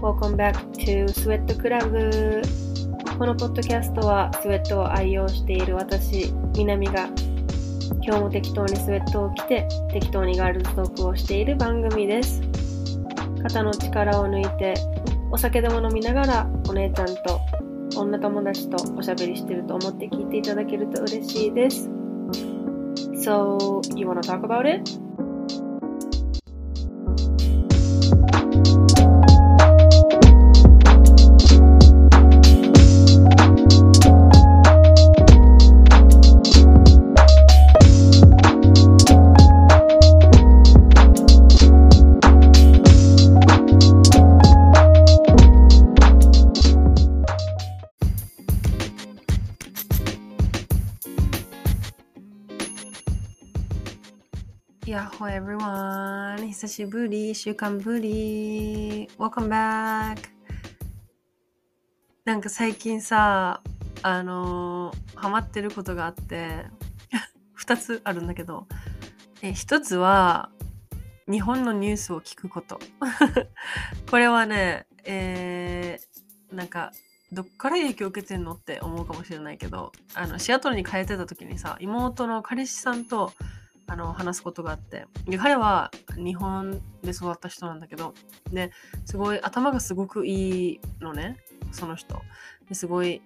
Welcome back to Sweat Club. このポッドキャストはスウェットを愛用している私、南が今日も適当にスウェットを着て適当にガールズトークをしている番組です。肩の力を抜いてお酒でも飲みながらお姉ちゃんと女友達とおしゃべりしてると思って聞いていただけると嬉しいです So, you wanna talk about it? Yahoo everyone! 久しぶり、週間ぶり。Welcome back! なんか最近さ、あのーハマってることがあって、二つあるんだけど、え一つは、日本のニュースを聞くこと。これはね、えー、なんか、どっから影響を受けてんのって思うかもしれないけど、あの、シアトルに帰ってた時にさ、妹の彼氏さんと、あの話すことがあって。で彼は日本で育った人なんだけどですごい頭がすごくいいのねその人。ですごい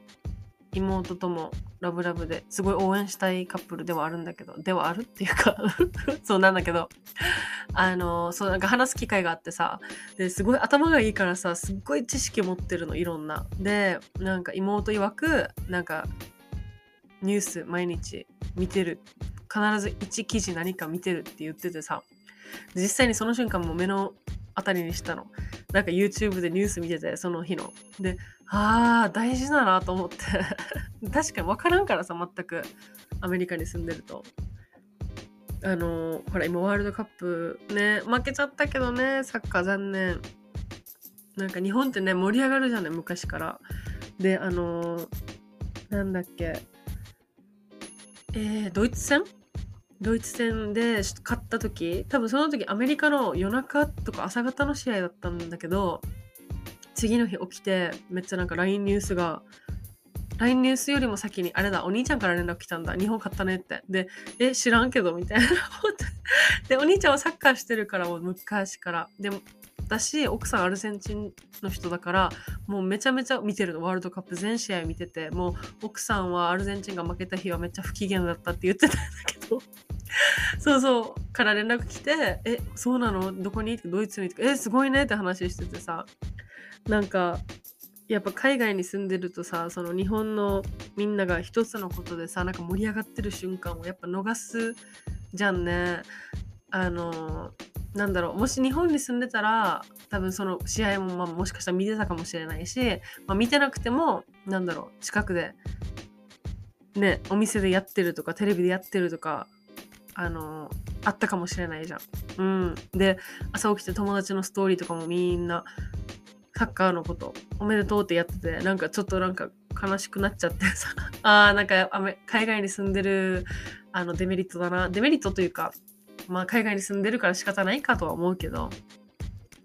妹ともラブラブですごい応援したいカップルではあるんだけどではあるっていうか そうなんだけど。あのそうなんか話す機会があってさですごい頭がいいからさすっごい知識持ってるのいろんな。でなんか妹曰くなんかニュース毎日見てる。必ず1記事何か見てるって言っててさ実際にその瞬間も目の当たりにしたの。なんか YouTube でニュース見ててその日の。でああ大事だなと思って。確かに分からんからさ全く。アメリカに住んでると。あのほら今ワールドカップね負けちゃったけどねサッカー残念。なんか日本ってね盛り上がるじゃない昔から。であのーなんだっけ。えー、ドイツ戦？ドイツ戦で勝った時？多分その時アメリカの夜中とか朝方の試合だったんだけど次の日起きてめっちゃなんか LINE ニュースが LINE ニュースよりも先にあれだお兄ちゃんから連絡来たんだ。日本勝ったねって。でえ知らんけどみたいなでお兄ちゃんはサッカーしてるからもう昔から。で私奥さんアルゼンチンの人だからもうめちゃめちゃ見てるの。ワールドカップ全試合見ててもう奥さんはアルゼンチンが負けた日はめっちゃ不機嫌だったって言ってたんだけど。そうそう。から連絡来て「えそうなの？どこに?」ってドイツにえすごいね」って話しててさ。なんかやっぱ海外に住んでるとさその日本のみんなが一つのことでさなんか盛り上がってる瞬間をやっぱ逃すじゃんね。あのなんだろうもし日本に住んでたら多分その試合もまあもしかしたら見てたかもしれないし、まあ、見てなくてもなんだろう近くでねお店でやってるとかテレビでやってるとかあのあったかもしれないじゃん。うん、で朝起きて友達のストーリーとかもみんなサッカーのことおめでとうってやっててなんかちょっとなんか悲しくなっちゃってさ。あーなんか海外に住んでるあのデメリットだな。デメリットというかまあ海外に住んでるから仕方ないかとは思うけど。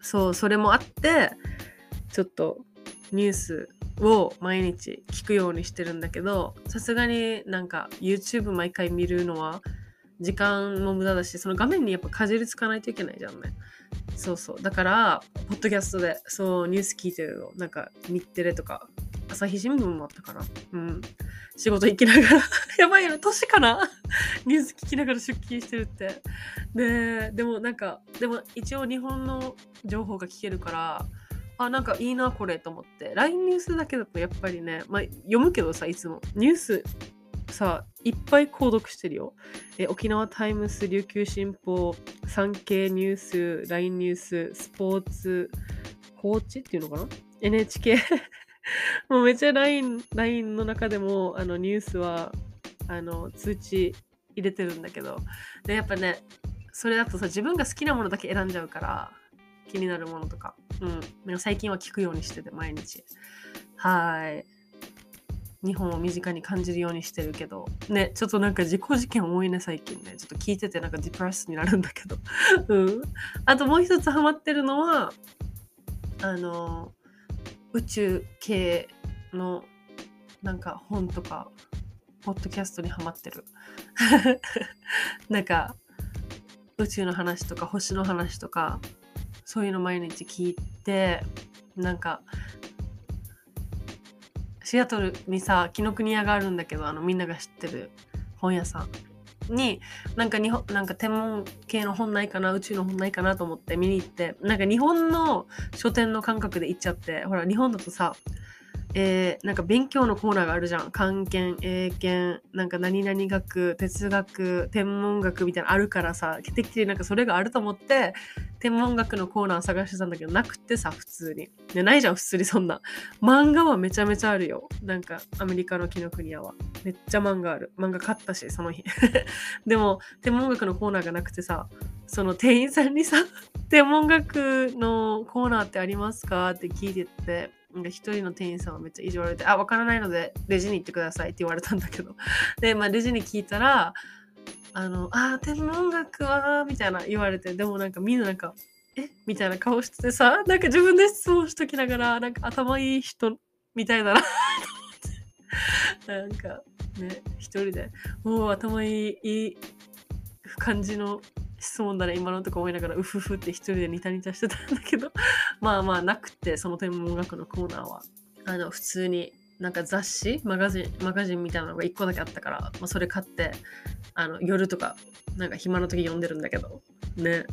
そうそれもあってちょっとニュースを毎日聞くようにしてるんだけどさすがになんか YouTube 毎回見るのは時間も無駄だしその画面にやっぱかじりつかないといけないじゃんね。そうそう。だからポッドキャストでそうニュース聞いてるのなんか日テレとか朝日新聞もあったかなうん。仕事行きながら。やばいよ年かな？ニュース聞きながら出勤してるって。ででもなんかでも一応日本の情報が聞けるからあなんかいいなこれと思って。LINE ニュースだけだとやっぱりね、まあ、読むけどさいつも。ニュースさいっぱい購読してるよ。え沖縄タイムス琉球新報産経ニュース LINE ニューススポーツコーチっていうのかな？NHK もうめっちゃ LINE, LINE の中でもあのニュースはあの通知入れてるんだけど。でやっぱねそれだとさ自分が好きなものだけ選んじゃうから気になるものとか。うん。でも最近は聞くようにしてて毎日。はい。日本を身近に感じるようにしてるけど。ねちょっとなんか自己事件多いね最近ね。ちょっと聞いててなんかディプレスになるんだけど。うん。あともう一つハマってるのはあの宇宙系のなんか本とかポッドキャストにハマってる。なんか宇宙の話とか星の話とかそういうの毎日聞いてなんかシアトルにさ紀ノ国屋があるんだけどあのみんなが知ってる本屋さん。になんか日本なんか天文系の本ないかな宇宙の本ないかなと思って見に行ってなんか日本の書店の感覚で行っちゃってほら日本だとさえー、なんか勉強のコーナーがあるじゃん。漢検、英検、なんか何々学、哲学、天文学みたいなのあるからさ、てきてなんかそれがあると思って、天文学のコーナー探してたんだけど、なくてさ、普通に。で、ないじゃん、普通にそんな。漫画はめちゃめちゃあるよ。なんか、アメリカの紀ノ国屋は。めっちゃ漫画ある。漫画買ったし、その日。でも、天文学のコーナーがなくてさ、その店員さんにさ、天文学のコーナーってありますか？って聞いてって、なんか一人の店員さんはめっちゃ意地悪で、あ、わからないのでレジに行ってくださいって言われたんだけど。で、まあレジに聞いたら、あの、あ、天文学は、みたいな言われて、でもなんかみんななんか、え？みたいな顔しててさ、なんか自分で質問しときながら、なんか頭いい人みたいだな なんかね、一人で、もう頭いい、いい感じの質問だね。今のとこ思いながらうふふって一人でニタニタしてたんだけど。まあまあなくてその天文学のコーナーは。あの普通になんか雑誌マガジンマガジンみたいなのが1個だけあったから、まあ、それ買ってあの夜とかなんか暇の時読んでるんだけど。ね。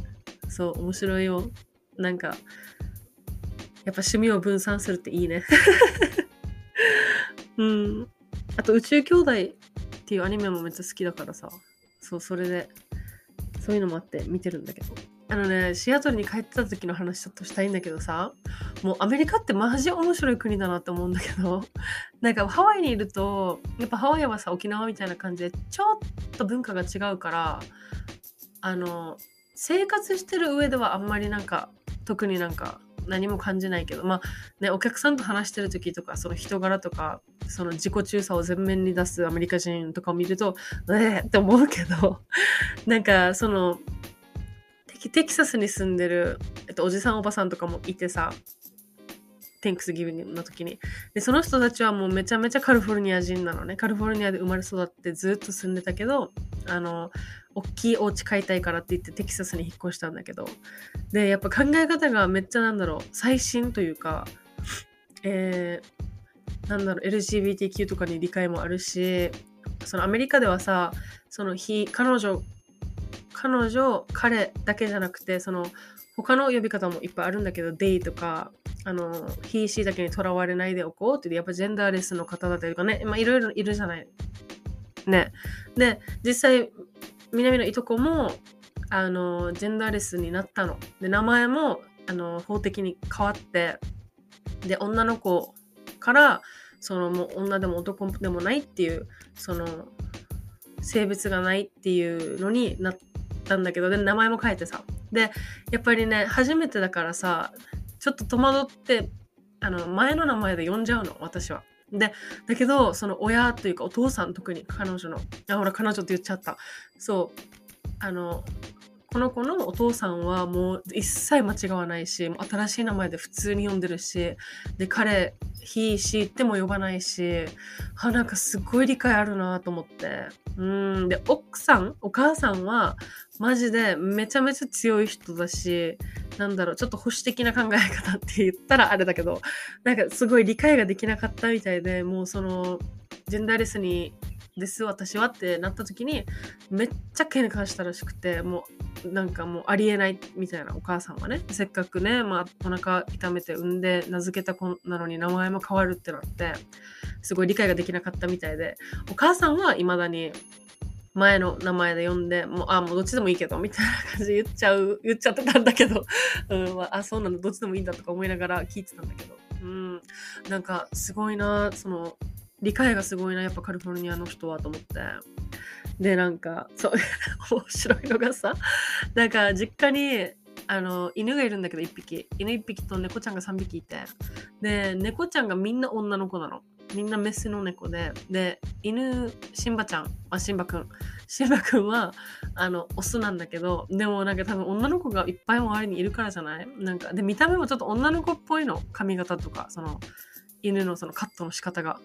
そう面白いよ。なんかやっぱ趣味を分散するっていいね。うん。あと宇宙兄弟っていうアニメもめっちゃ好きだからさ。そうそれでそういうのもあって見てるんだけど。あのね、シアトルに帰ってた時の話ちょっとしたいんだけどさ、もうアメリカってマジ面白い国だなって思うんだけど、なんかハワイにいると、やっぱハワイはさ、沖縄みたいな感じで、ちょっと文化が違うから、あの、生活してる上ではあんまりなんか、特になんか何も感じないけど、まあね、お客さんと話してる時とか、その人柄とか、その自己中さを前面に出すアメリカ人とかを見ると、えーって思うけど、なんかその、テキサスに住んでる、えっと、おじさんおばさんとかもいてさ、テンクスギビングの時に。で、その人たちはもうめちゃめちゃカリフォルニア人なのね。カリフォルニアで生まれ育ってずっと住んでたけど、あの、大きいお家買いたいからって言ってテキサスに引っ越したんだけど。で、やっぱ考え方がめっちゃなんだろう、最新というか、えー、なんだろう LGBTQ とかに理解もあるしそのアメリカではさその非彼女彼女彼だけじゃなくてその他の呼び方もいっぱいあるんだけどデイとかあの非シーだけにとらわれないでおこうってやっぱジェンダーレスの方だったりとかねまあいろいろいるじゃないね。で実際南のいとこもあのジェンダーレスになったの。で名前もあの法的に変わってで女の子からそのもう女でも男でもないっていうその性別がないっていうのになったんだけどで名前も変えてさ。でやっぱりね初めてだからさちょっと戸惑ってあの前の名前で呼んじゃうの私は。でだけどその親というかお父さん特に彼女のあほら彼女って言っちゃったそうあのこの子のお父さんはもう一切間違わないし、新しい名前で普通に呼んでるし、で、彼、ひ、しっても呼ばないし、あ、なんかすごい理解あるなと思って。うん。で、奥さん、お母さんは、マジでめちゃめちゃ強い人だし、なんだろう、ちょっと保守的な考え方って言ったらあれだけど、なんかすごい理解ができなかったみたいで、もうその、ジェンダーレスにです私はってなった時にめっちゃ喧嘩したらしくてもうなんかもうありえないみたいなお母さんはねせっかくね、まあ、お腹痛めて産んで名付けた子なのに名前も変わるってなってすごい理解ができなかったみたいでお母さんはいまだに前の名前で呼んで、もう、あ、もうどっちでもいいけど、みたいな感じで言っちゃう、言っちゃってたんだけど、うん、あ、あ、そうなの、どっちでもいいんだとか思いながら聞いてたんだけど、うん、なんか、すごいな、その、理解がすごいな、やっぱカリフォルニアの人はと思って。で、なんか、そう、面白いのがさ、なんか実家に、あの、犬がいるんだけど1匹。犬1匹と猫ちゃんが3匹いて。で、猫ちゃんがみんな女の子なの。みんなメスの猫で、で、犬、シンバちゃん、あ、シンバくん。シンバくんは、あの、オスなんだけど、でもなんか多分女の子がいっぱい周りにいるからじゃない？なんか、で、見た目もちょっと女の子っぽいの。髪型とか、その、犬のそのカットの仕方が。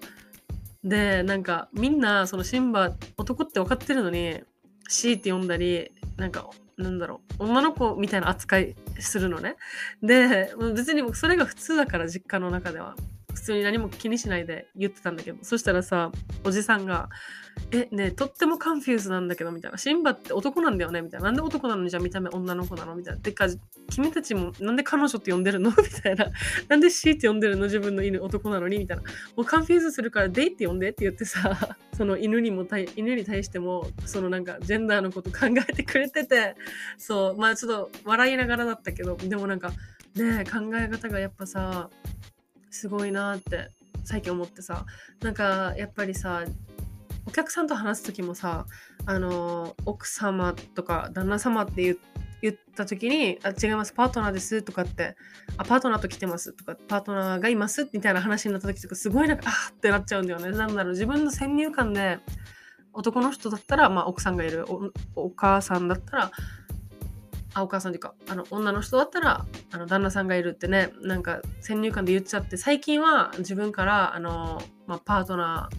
で、なんか、みんな、そのシンバ、男って分かってるのに、シーって呼んだり、なんか、なんだろう、女の子みたいな扱いするのね。で、別にそれが普通だから、実家の中では。普通に何も気にしないで言ってたんだけど、そしたらさ、おじさんが、え、ねとってもカンフューズなんだけど、みたいな。シンバって男なんだよね？みたいな。なんで男なの？にじゃあ見た目女の子なの？みたいな。てか、君たちもなんで彼女って呼んでるの？みたいな。なんでシーって呼んでるの自分の犬男なのに？みたいな。もうカンフューズするからデイって呼んでって言ってさ、その犬にも犬に対しても、そのなんかジェンダーのこと考えてくれてて、そう、まあちょっと笑いながらだったけど、でもなんか、ね考え方がやっぱさ、すごいなって最近思ってさなんかやっぱりさお客さんと話す時もさあの奥様とか旦那様って言言った時に「あ違いますパートナーです」とかって「あパートナーと来てます」とか「パートナーがいます」みたいな話になった時とかすごいなんかあってなっちゃうんだよね。なんだろう自分の先入観で男の人だったら、まあ、奥さんがいるお母さんだったらあお母さんというかあの女の人だったらあの旦那さんがいるってねなんか先入観で言っちゃって最近は自分からあの、まあ、パートナ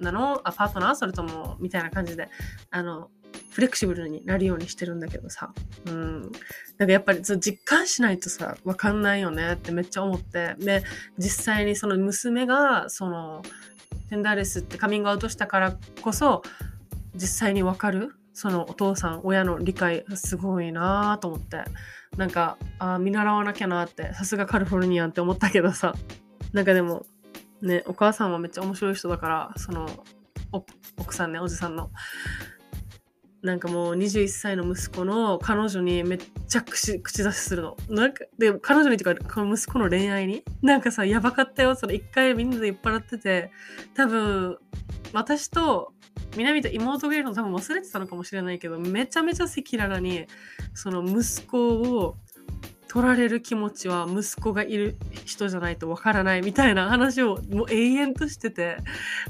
ーなの？あパートナー？それともみたいな感じであのフレキシブルになるようにしてるんだけどさ、うん。なんかやっぱり実感しないとさ、わかんないよねってめっちゃ思って。で、実際にその娘が、その、テンダーレスってカミングアウトしたからこそ、実際にわかるそのお父さん親の理解すごいなと思ってなんかあ見習わなきゃなってさすがカリフォルニアンって思ったけどさなんかでもねお母さんはめっちゃ面白い人だからその奥さんねおじさんのなんかもう21歳の息子の彼女にめっちゃ口口出しするの。なんか、で、彼女にとか、この息子の恋愛に？なんかさ、やばかったよ。その一回みんなで酔っ払ってて、多分、私と南と妹がいるの多分忘れてたのかもしれないけどめちゃめちゃ赤裸々にその息子を取られる気持ちは息子がいる人じゃないとわからないみたいな話をもう永遠としてて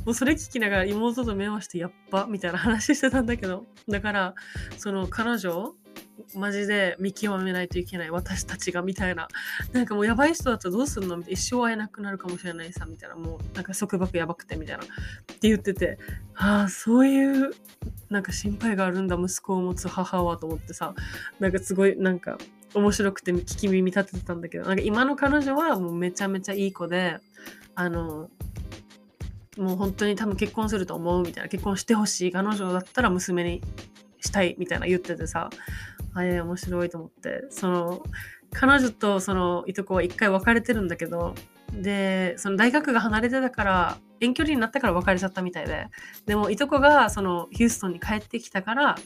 もうそれ聞きながら妹と目をしてやっぱみたいな話してたんだけどだからその彼女マジで見極めないといけない私たちがみたいな。なんかもうやばい人だったらどうすんのみたいな。一生会えなくなるかもしれないさみたいな。もうなんか束縛やばくてみたいな。って言ってて。ああそういうなんか心配があるんだ息子を持つ母はと思ってさ。なんかすごいなんか面白くて聞き耳立ててたんだけど。なんか今の彼女はもうめちゃめちゃいい子で。あのもう本当に多分結婚すると思うみたいな。結婚してほしい彼女だったら娘にしたいみたいな言っててさ。あれ面白いと思って。その彼女とそのいとこは一回別れてるんだけどでその大学が離れてたから遠距離になったから別れちゃったみたいで。でもいとこがそのヒューストンに帰ってきたから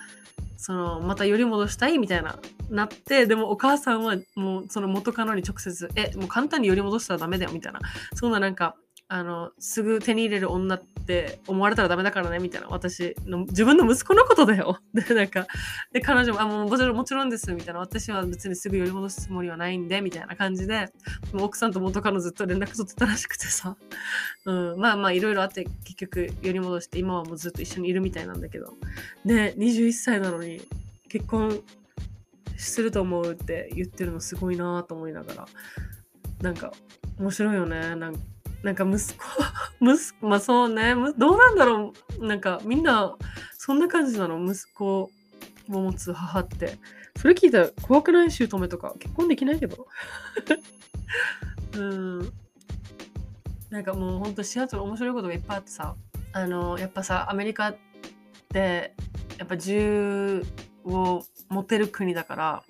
そのまた寄り戻したいみたいななってでもお母さんはもうその元カノに直接「えもう簡単に寄り戻したらダメだよ」みたいな。そんななんかあの、すぐ手に入れる女って思われたらダメだからね、みたいな。私の、自分の息子のことだよ。で、なんか、で、彼女も、あ、もうもちろん、もちろんです、みたいな。私は別にすぐ寄り戻すつもりはないんで、みたいな感じで、もう奥さんと元カノずっと連絡取ってたらしくてさ。うん、まあまあ、いろいろあって、結局寄り戻して、今はもうずっと一緒にいるみたいなんだけど。で、21歳なのに、結婚すると思うって言ってるのすごいなと思いながら。なんか、面白いよね。なんかなんか息子、息子、まあそうね、どうなんだろう。なんかみんな、そんな感じなの息子を持つ母って。それ聞いたら怖くない？姑とか結婚できないけど。うん。なんかもうほんとシアトル面白いことがいっぱいあってさ、あの、やっぱさ、アメリカって、やっぱ銃を持てる国だから、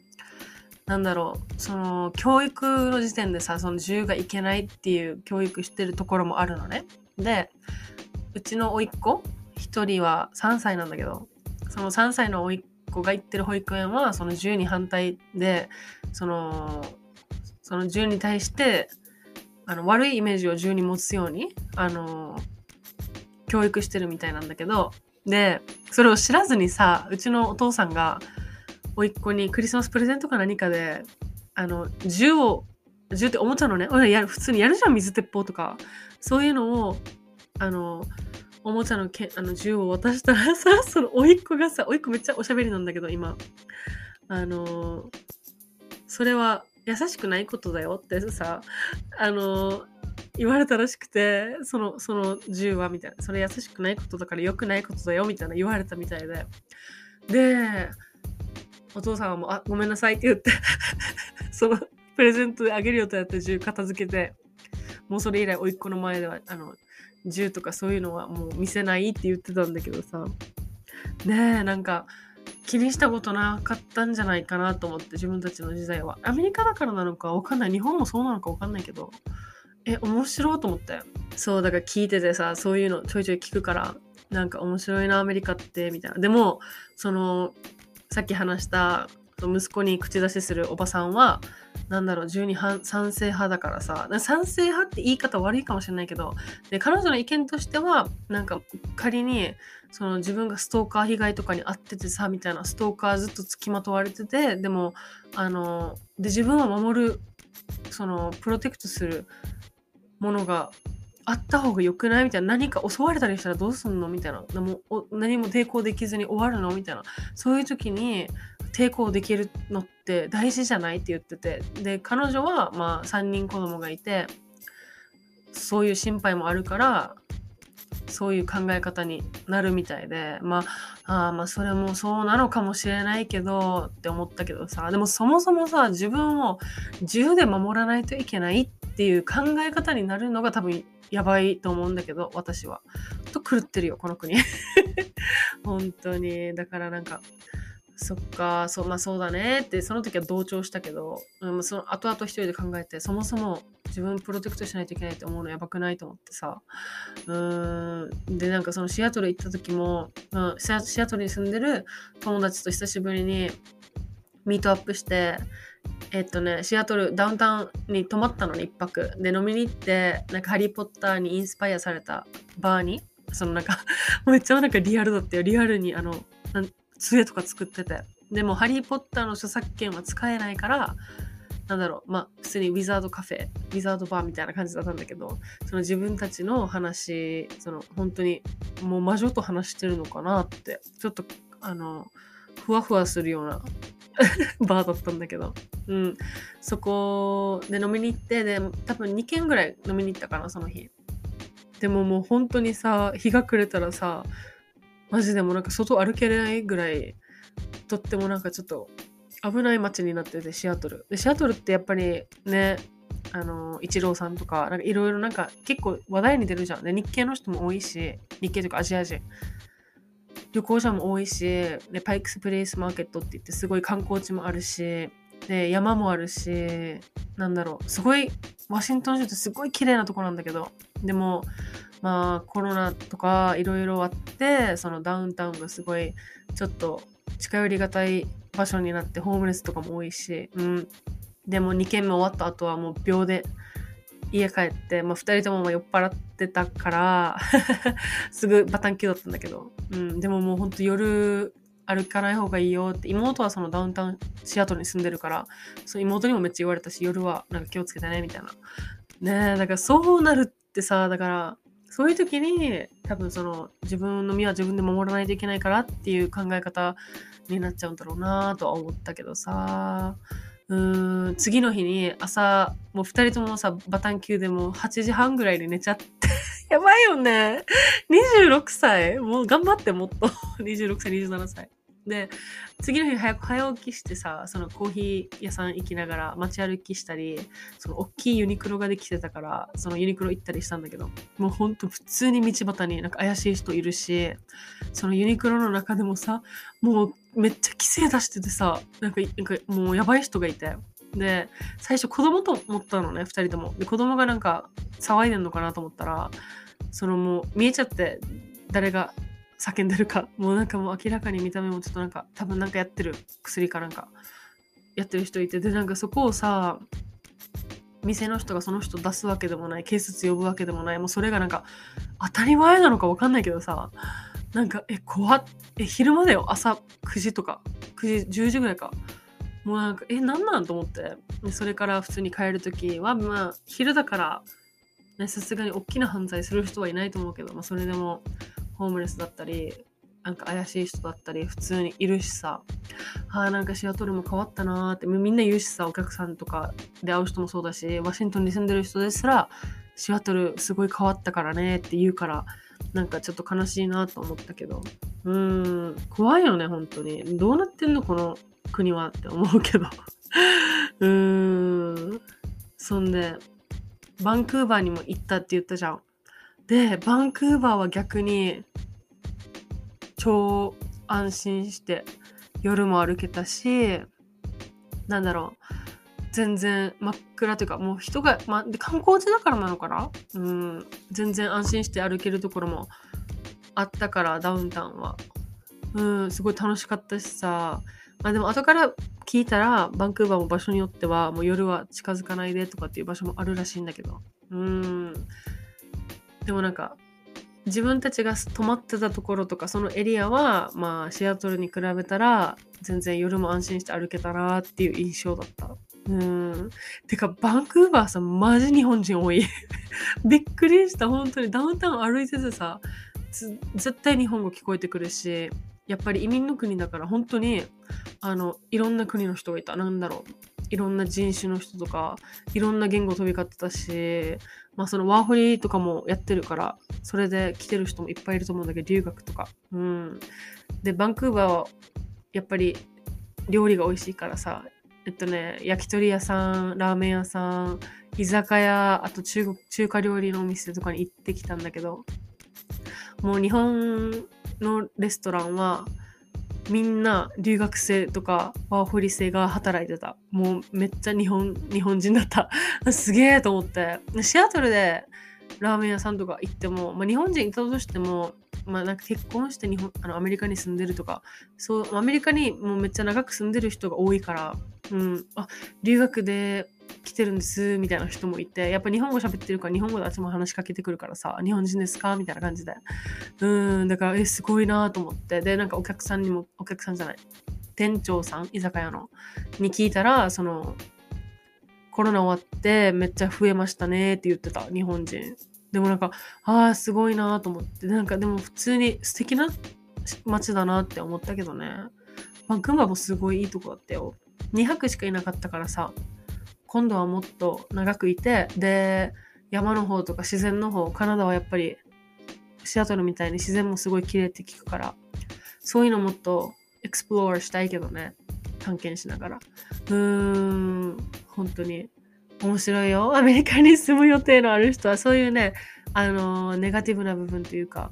なんだろう、その、教育の時点でさ、その自由がいけないっていう教育してるところもあるのね。で、うちの甥っ子、一人は3歳なんだけど、その3歳の甥っ子が行ってる保育園は、その銃に反対で、その、その銃に対して、あの、悪いイメージを銃に持つように、あの、教育してるみたいなんだけど、で、それを知らずにさ、うちのお父さんが、甥っ子にクリスマスプレゼントか何かで、あの、銃を、銃っておもちゃのね、俺や、普通にやるじゃん、水鉄砲とか。そういうのをあのおもちゃのけあの銃を渡したらさ その甥っ子がさ甥っ子めっちゃおしゃべりなんだけど今。あのそれは優しくないことだよってさあの言われたらしくてそのその銃はみたいな。それ優しくないことだから良くないことだよみたいな言われたみたいで。でお父さんはもう「あごめんなさい」って言って そのプレゼントであげるよとやって銃片付けてもうそれ以来甥っ子の前ではあの銃とかそういうのはもう見せないって言ってたんだけどさ。ねえなんか気にしたことなかったんじゃないかなと思って自分たちの時代は。アメリカだからなのかわかんない。日本もそうなのかわかんないけどえ面白いと思ってそうだから聞いててさそういうのちょいちょい聞くからなんか面白いなアメリカってみたいな。でもそのさっき話した息子に口出しするおばさんはなんだろう12賛成派だからさ賛成派って言い方悪いかもしれないけどで彼女の意見としてはなんか仮にその自分がストーカー被害とかに遭っててさみたいなストーカーずっとつきまとわれててでもあので自分を守るそのプロテクトするものがあった方が良くない？みたいな。何か襲われたりしたらどうすんの？みたいな。何も何も抵抗できずに終わるの？みたいな。そういう時に抵抗できるのって大事じゃないって言ってて。で彼女はまあ3人子供がいてそういう心配もあるからそういう考え方になるみたいで。まああまあそれもそうなのかもしれないけどって思ったけどさ。でもそもそもさ自分を銃で守らないといけないっていう考え方になるのが多分やばいと思うんだけど私は。と狂ってるよこの国。本当にだからなんかそっか、そう、まあそうだねって、その時は同調したけど、うん、その後々一人で考えて、そもそも自分プロテクトしないといけないって思うのやばくないと思ってさ。うーん。で、なんかそのシアトル行った時も、うん、シアトルに住んでる友達と久しぶりにミートアップして、えっとね、シアトル、ダウンタウンに泊まったのに一泊。で、飲みに行って、なんかハリー・ポッターにインスパイアされたバーに、そのなんか めっちゃなんかリアルだったよ。リアルに、あの、杖とか作ってて。でも、ハリー・ポッターの著作権は使えないから、なんだろう、まあ、普通にウィザードカフェ、ウィザードバーみたいな感じだったんだけど、その自分たちの話、その本当にもう魔女と話してるのかなって、ちょっと、あの、ふわふわするような バーだったんだけど、うん。そこで飲みに行って、で、多分2軒ぐらい飲みに行ったかな、その日。でももう本当にさ、日が暮れたらさ、マジでもなんか外歩けないぐらい、とってもなんかちょっと危ない街になってて、シアトル。で、シアトルってやっぱりね、あの、イチローさんとか、いろいろなんか結構話題に出るじゃん。で、日系の人も多いし、日系というかアジア人。旅行者も多いし、で、パイクスプレイスマーケットって言ってすごい観光地もあるし、で、山もあるし、なんだろう、すごい、ワシントン州ってすごい綺麗なとこなんだけど、でも、まあコロナとかいろいろあってそのダウンタウンがすごいちょっと近寄りがたい場所になってホームレスとかも多いし、うん、でも2軒目終わった後はもう秒で家帰って、まあ、2人とも酔っ払ってたから すぐバタンキューだったんだけど、うん、でももうほんと夜歩かない方がいいよって妹はそのダウンタウンシアトルに住んでるからその妹にもめっちゃ言われたし夜はなんか気をつけてねみたいな。ねえだからそうなるってさだからそういう時に多分その自分の身は自分で守らないといけないからっていう考え方になっちゃうんだろうなとは思ったけどさ。うん次の日に朝もう2人ともさバタン級でも8時半ぐらいに寝ちゃって。やばいよね。26歳。もう頑張ってもっと。26歳27歳。で、次の日早く早起きしてさ、そのコーヒー屋さん行きながら街歩きしたり、その大きいユニクロができてたから、そのユニクロ行ったりしたんだけど、もうほんと普通に道端になんか怪しい人いるし、そのユニクロの中でもさ、もうめっちゃ規制出しててさ、なんかなんかもうやばい人がいて、で、最初子供と思ったのね、二人とも。で、子供がなんか騒いでんのかなと思ったら、そのもう見えちゃって、誰が叫んでるかもうなんかもう明らかに見た目もちょっとなんか多分なんかやってる薬かなんかやってる人いてでなんかそこをさ店の人がその人出すわけでもない警察呼ぶわけでもないもうそれがなんか当たり前なのか分かんないけどさなんかえ怖っ。え昼間だよ。朝9時とか。9時10時ぐらいか。もうなんかえなんなんと思って。それから普通に帰る時はまあ昼だからさすがに大きな犯罪する人はいないと思うけど、まあ、それでもホームレスだったりなんか怪しい人だったり普通にいるしさ。あーなんかシアトルも変わったなーって。みんな言うしさお客さんとかで会う人もそうだしワシントンに住んでる人ですらシアトルすごい変わったからねって言うからなんかちょっと悲しいなと思ったけど。うーん怖いよね本当に。どうなってんのこの国はって思うけど。うーん。そんでバンクーバーにも行ったって言ったじゃん。でバンクーバーは逆に超安心して夜も歩けたしなんだろう。全然真っ暗というかもう人が、ま、で観光地だからなのかな？うん。全然安心して歩けるところもあったからダウンタウンは。うんすごい楽しかったしさ。まあでも後から聞いたらバンクーバーも場所によってはもう夜は近づかないでとかっていう場所もあるらしいんだけど。うん。でもなんか自分たちが泊まってたところとかそのエリアはまあシアトルに比べたら全然夜も安心して歩けたなっていう印象だった。うん。てかバンクーバーさマジ日本人多い。びっくりした本当に。ダウンタウン歩いててさ絶対日本語聞こえてくるしやっぱり移民の国だから本当にあのいろんな国の人がいた。なんだろう。いろんな人種の人とかいろんな言語飛び交ってたしまあそのワーホリとかもやってるからそれで来てる人もいっぱいいると思うんだけど留学とか。うん。でバンクーバーはやっぱり料理が美味しいからさえっとね焼き鳥屋さんラーメン屋さん居酒屋あと中国中華料理のお店とかに行ってきたんだけどもう日本のレストランはみんな留学生とかワーホリ生が働いてた。もうめっちゃ日本、日本人だった。すげえと思って。シアトルでラーメン屋さんとか行っても、まあ、日本人いたとしても、まあなんか結婚して日本あのアメリカに住んでるとか、そう、アメリカにもうめっちゃ長く住んでる人が多いから、うん、あ、留学で来てるんですみたいな人もいてやっぱ日本語喋ってるから日本語であっちも話しかけてくるからさ日本人ですかみたいな感じで。うんだからえすごいなと思って。でなんかお客さんにもお客さんじゃない店長さん居酒屋のに聞いたらそのコロナ終わってめっちゃ増えましたねって言ってた日本人。でもなんかああすごいなと思って。なんかでも普通に素敵な街だなって思ったけどね。バンクーバーもすごいいいとこだったよ。2泊しかいなかったからさ今度はもっと長くいてで山の方とか自然の方カナダはやっぱりシアトルみたいに自然もすごい綺麗って聞くからそういうのもっとエクスプローラーしたいけどね。探検しながら。うーん本当に。面白いよ。アメリカに住む予定のある人はそういうねあのネガティブな部分というか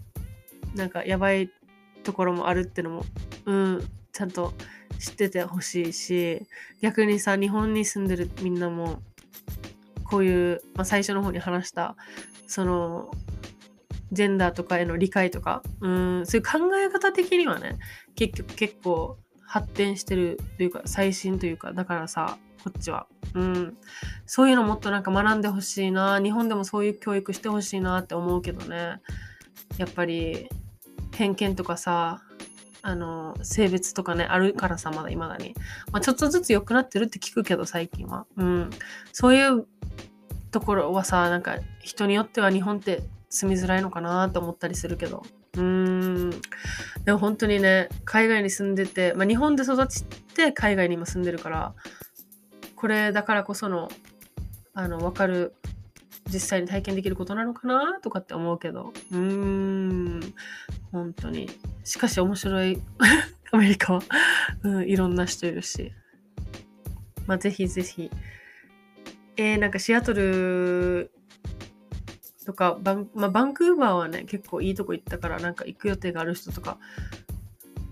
なんかやばいところもあるってのもうんちゃんと知っててほしいし逆にさ日本に住んでるみんなもこういう、まあ、最初の方に話したそのジェンダーとかへの理解とかうんそういう考え方的にはね結局結構発展してるというか最新というかだからさこっちはうんそういうのもっとなんか学んでほしいな日本でもそういう教育してほしいなって思うけどねやっぱり偏見とかさあの、性別とかね、あるからさ、まだ未だに。まあ、ちょっとずつ良くなってるって聞くけど、最近は。うん。そういうところはさ、なんか、人によっては日本って住みづらいのかなと思ったりするけど。うーん。でも本当にね、海外に住んでて、まあ、日本で育ちて海外にも住んでるから、これだからこその、あの、わかる、実際に体験できることなのかなとかって思うけど。うーん。本当に。しかし面白い アメリカは、うん、いろんな人いるし。まあ、ぜひぜひ。えー、なんかシアトルとかバン、まあ、バンクーバーはね、結構いいとこ行ったから、なんか行く予定がある人とか、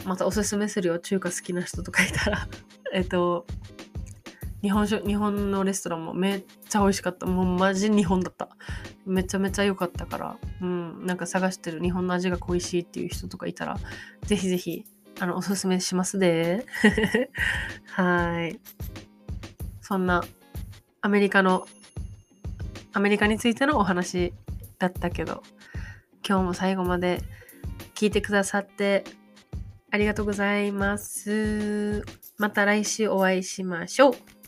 またおすすめするよ。中華好きな人とかいたら。えっと、日本食、日本のレストランもめっちゃ美味しかった。もうマジ日本だった。めちゃめちゃ良かったから、うん、なんか探してる日本の味が恋しいっていう人とかいたら、ぜひぜひ、あの、おすすめしますで。はい。そんな、アメリカの、アメリカについてのお話だったけど、今日も最後まで聞いてくださってありがとうございます。また来週お会いしましょう。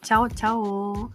チャオチャオ